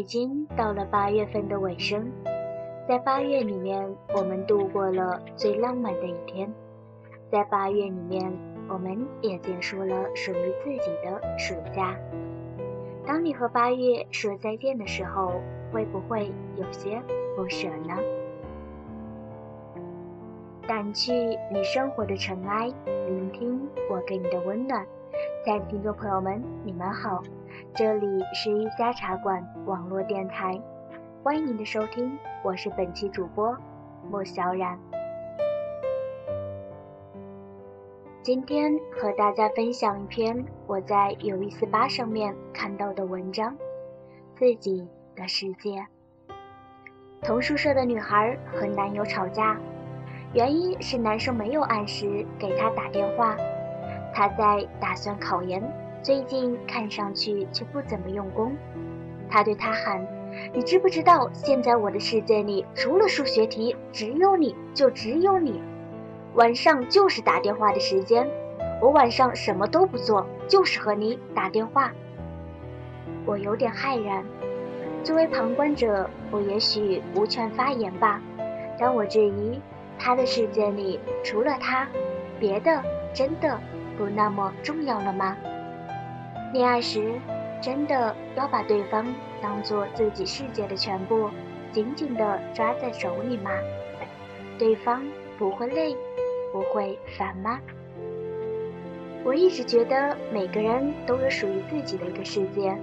已经到了八月份的尾声，在八月里面，我们度过了最浪漫的一天。在八月里面，我们也结束了属于自己的暑假。当你和八月说再见的时候，会不会有些不舍呢？掸去你生活的尘埃，聆听我给你的温暖。亲爱的听众朋友们，你们好，这里是一家茶馆网络电台，欢迎您的收听，我是本期主播莫小冉。今天和大家分享一篇我在有意思吧上面看到的文章，《自己的世界》。同宿舍的女孩和男友吵架。原因是男生没有按时给她打电话，她在打算考研，最近看上去却不怎么用功。他对她喊：“你知不知道，现在我的世界里除了数学题，只有你就只有你。晚上就是打电话的时间，我晚上什么都不做，就是和你打电话。”我有点骇然，作为旁观者，我也许无权发言吧，但我质疑。他的世界里除了他，别的真的不那么重要了吗？恋爱时真的要把对方当做自己世界的全部，紧紧地抓在手里吗？对方不会累，不会烦吗？我一直觉得每个人都有属于自己的一个世界，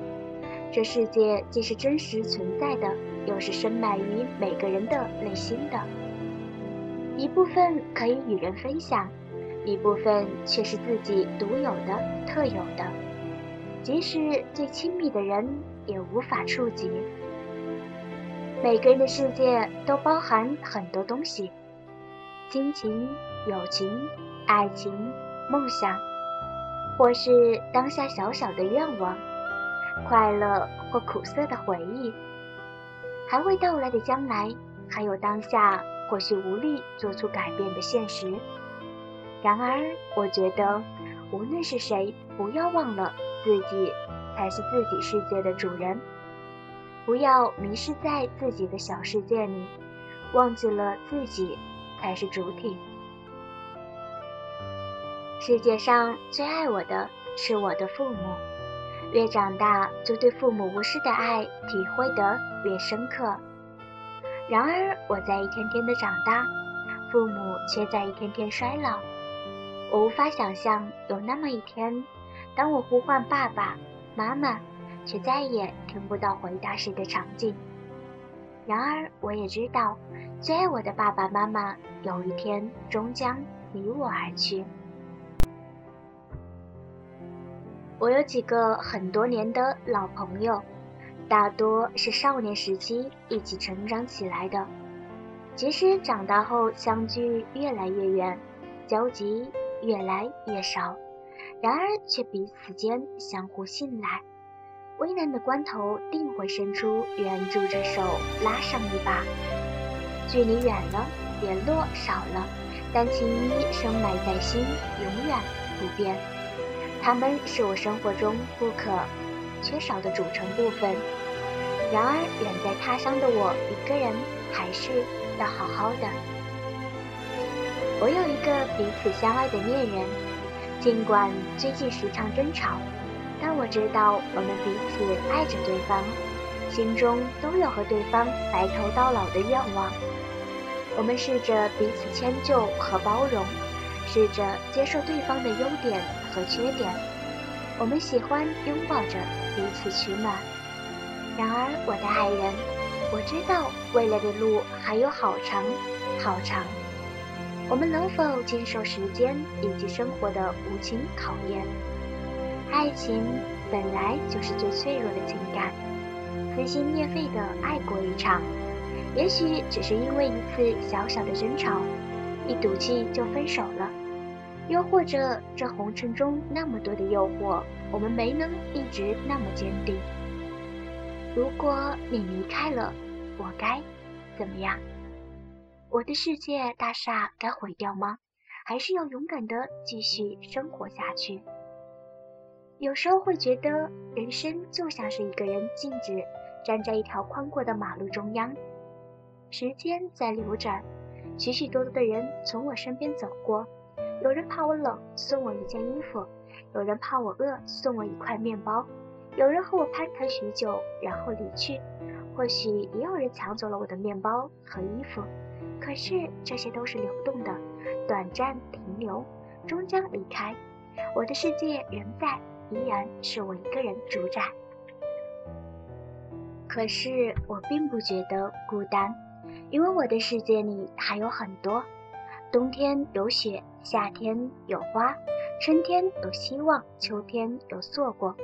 这世界既是真实存在的，又是深埋于每个人的内心的。一部分可以与人分享，一部分却是自己独有的、特有的，即使最亲密的人也无法触及。每个人的世界都包含很多东西：亲情、友情、爱情、梦想，或是当下小小的愿望，快乐或苦涩的回忆，还未到来的将来，还有当下。或许无力做出改变的现实。然而，我觉得，无论是谁，不要忘了自己才是自己世界的主人。不要迷失在自己的小世界里，忘记了自己才是主体。世界上最爱我的是我的父母，越长大，就对父母无私的爱体会得越深刻。然而，我在一天天的长大，父母却在一天天衰老。我无法想象有那么一天，当我呼唤爸爸妈妈，却再也听不到回答时的场景。然而，我也知道，最爱我的爸爸妈妈有一天终将离我而去。我有几个很多年的老朋友。大多是少年时期一起成长起来的，即使长大后相距越来越远，交集越来越少，然而却彼此间相互信赖，危难的关头定会伸出援助之手拉上一把。距离远了，联络少了，但情谊深埋在心，永远不变。他们是我生活中不可。缺少的组成部分。然而，远在他乡的我一个人，还是要好好的。我有一个彼此相爱的恋人，尽管最近时常争吵，但我知道我们彼此爱着对方，心中都有和对方白头到老的愿望。我们试着彼此迁就和包容，试着接受对方的优点和缺点。我们喜欢拥抱着。彼此取暖。然而，我的爱人，我知道未来的路还有好长好长。我们能否经受时间以及生活的无情考验？爱情本来就是最脆弱的情感，撕心裂肺的爱过一场，也许只是因为一次小小的争吵，一赌气就分手了。又或者，这红尘中那么多的诱惑，我们没能一直那么坚定。如果你离开了，我该怎么样？我的世界大厦该毁掉吗？还是要勇敢的继续生活下去？有时候会觉得，人生就像是一个人静止站在一条宽阔的马路中央。时间在流转，许许多多的人从我身边走过，有人怕我冷，送我一件衣服；有人怕我饿，送我一块面包；有人和我攀谈许久，然后离去。或许也有人抢走了我的面包和衣服，可是这些都是流动的，短暂停留，终将离开。我的世界仍在，依然是我一个人主宰。可是我并不觉得孤单，因为我的世界里还有很多。冬天有雪，夏天有花，春天有希望，秋天有错过。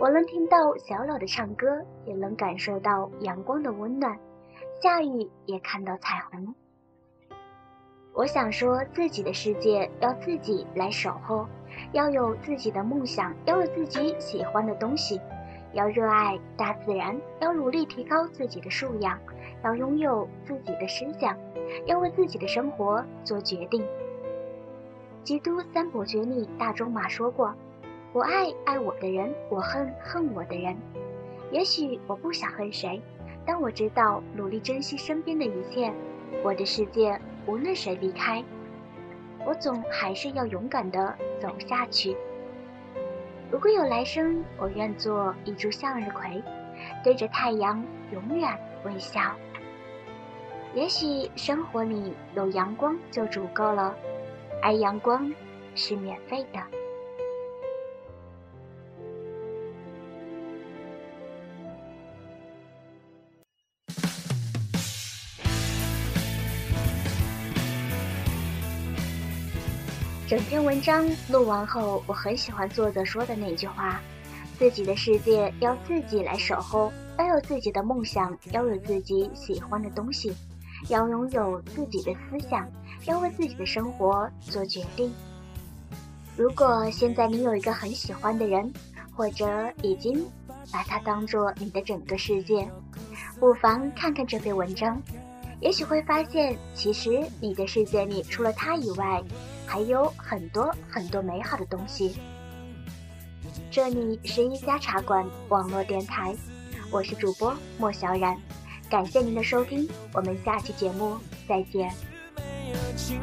我能听到小鸟的唱歌，也能感受到阳光的温暖，下雨也看到彩虹。我想说，自己的世界要自己来守候，要有自己的梦想，要有自己喜欢的东西，要热爱大自然，要努力提高自己的素养，要拥有自己的思想，要为自己的生活做决定。基督三伯爵里大仲马说过。我爱爱我的人，我恨恨我的人。也许我不想恨谁，但我知道努力珍惜身边的一切。我的世界无论谁离开，我总还是要勇敢的走下去。如果有来生，我愿做一株向日葵，对着太阳永远微笑。也许生活里有阳光就足够了，而阳光是免费的。整篇文章录完后，我很喜欢作者说的那句话：“自己的世界要自己来守候，要有自己的梦想，要有自己喜欢的东西，要拥有自己的思想，要为自己的生活做决定。”如果现在你有一个很喜欢的人，或者已经把他当做你的整个世界，不妨看看这篇文章，也许会发现，其实你的世界里除了他以外。还有很多很多美好的东西。这里是一家茶馆网络电台，我是主播莫小冉，感谢您的收听，我们下期节目再见。期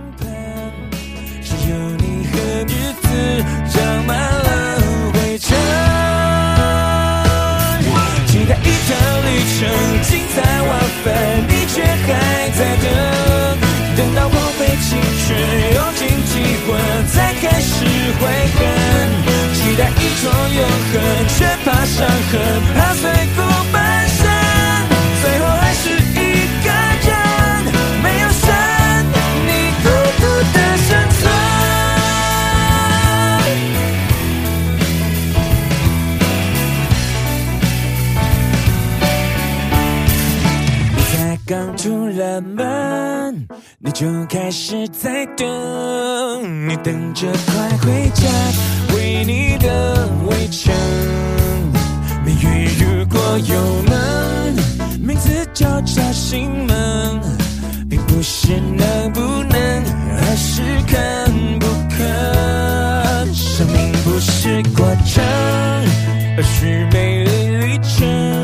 等，你等着快回家，为你的围城。命运如果有门，名字就叫心门，并不是能不能，而是肯不肯。生命不是过程，而是美丽旅程。